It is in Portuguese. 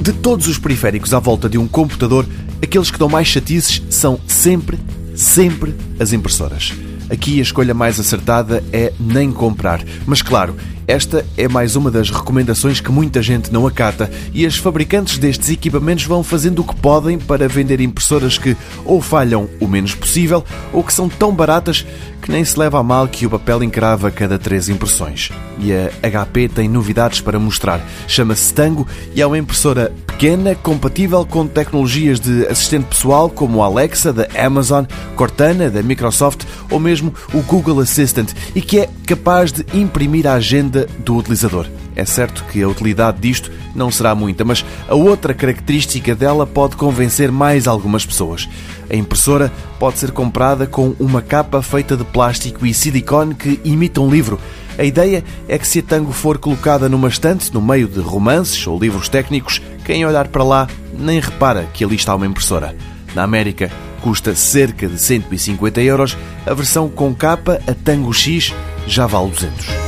De todos os periféricos à volta de um computador, aqueles que dão mais chatices são sempre, sempre as impressoras. Aqui a escolha mais acertada é nem comprar. Mas claro, esta é mais uma das recomendações que muita gente não acata e as fabricantes destes equipamentos vão fazendo o que podem para vender impressoras que ou falham o menos possível ou que são tão baratas que nem se leva a mal que o papel encrava cada três impressões. E a HP tem novidades para mostrar. Chama-se Tango e é uma impressora pequena, compatível com tecnologias de assistente pessoal como a Alexa da Amazon, Cortana da Microsoft ou mesmo o Google Assistant e que é capaz de imprimir a agenda vida do utilizador. É certo que a utilidade disto não será muita, mas a outra característica dela pode convencer mais algumas pessoas. A impressora pode ser comprada com uma capa feita de plástico e silicone que imita um livro. A ideia é que se a Tango for colocada numa estante, no meio de romances ou livros técnicos, quem olhar para lá nem repara que ali está uma impressora. Na América custa cerca de 150 euros, a versão com capa, a Tango X, já vale 200.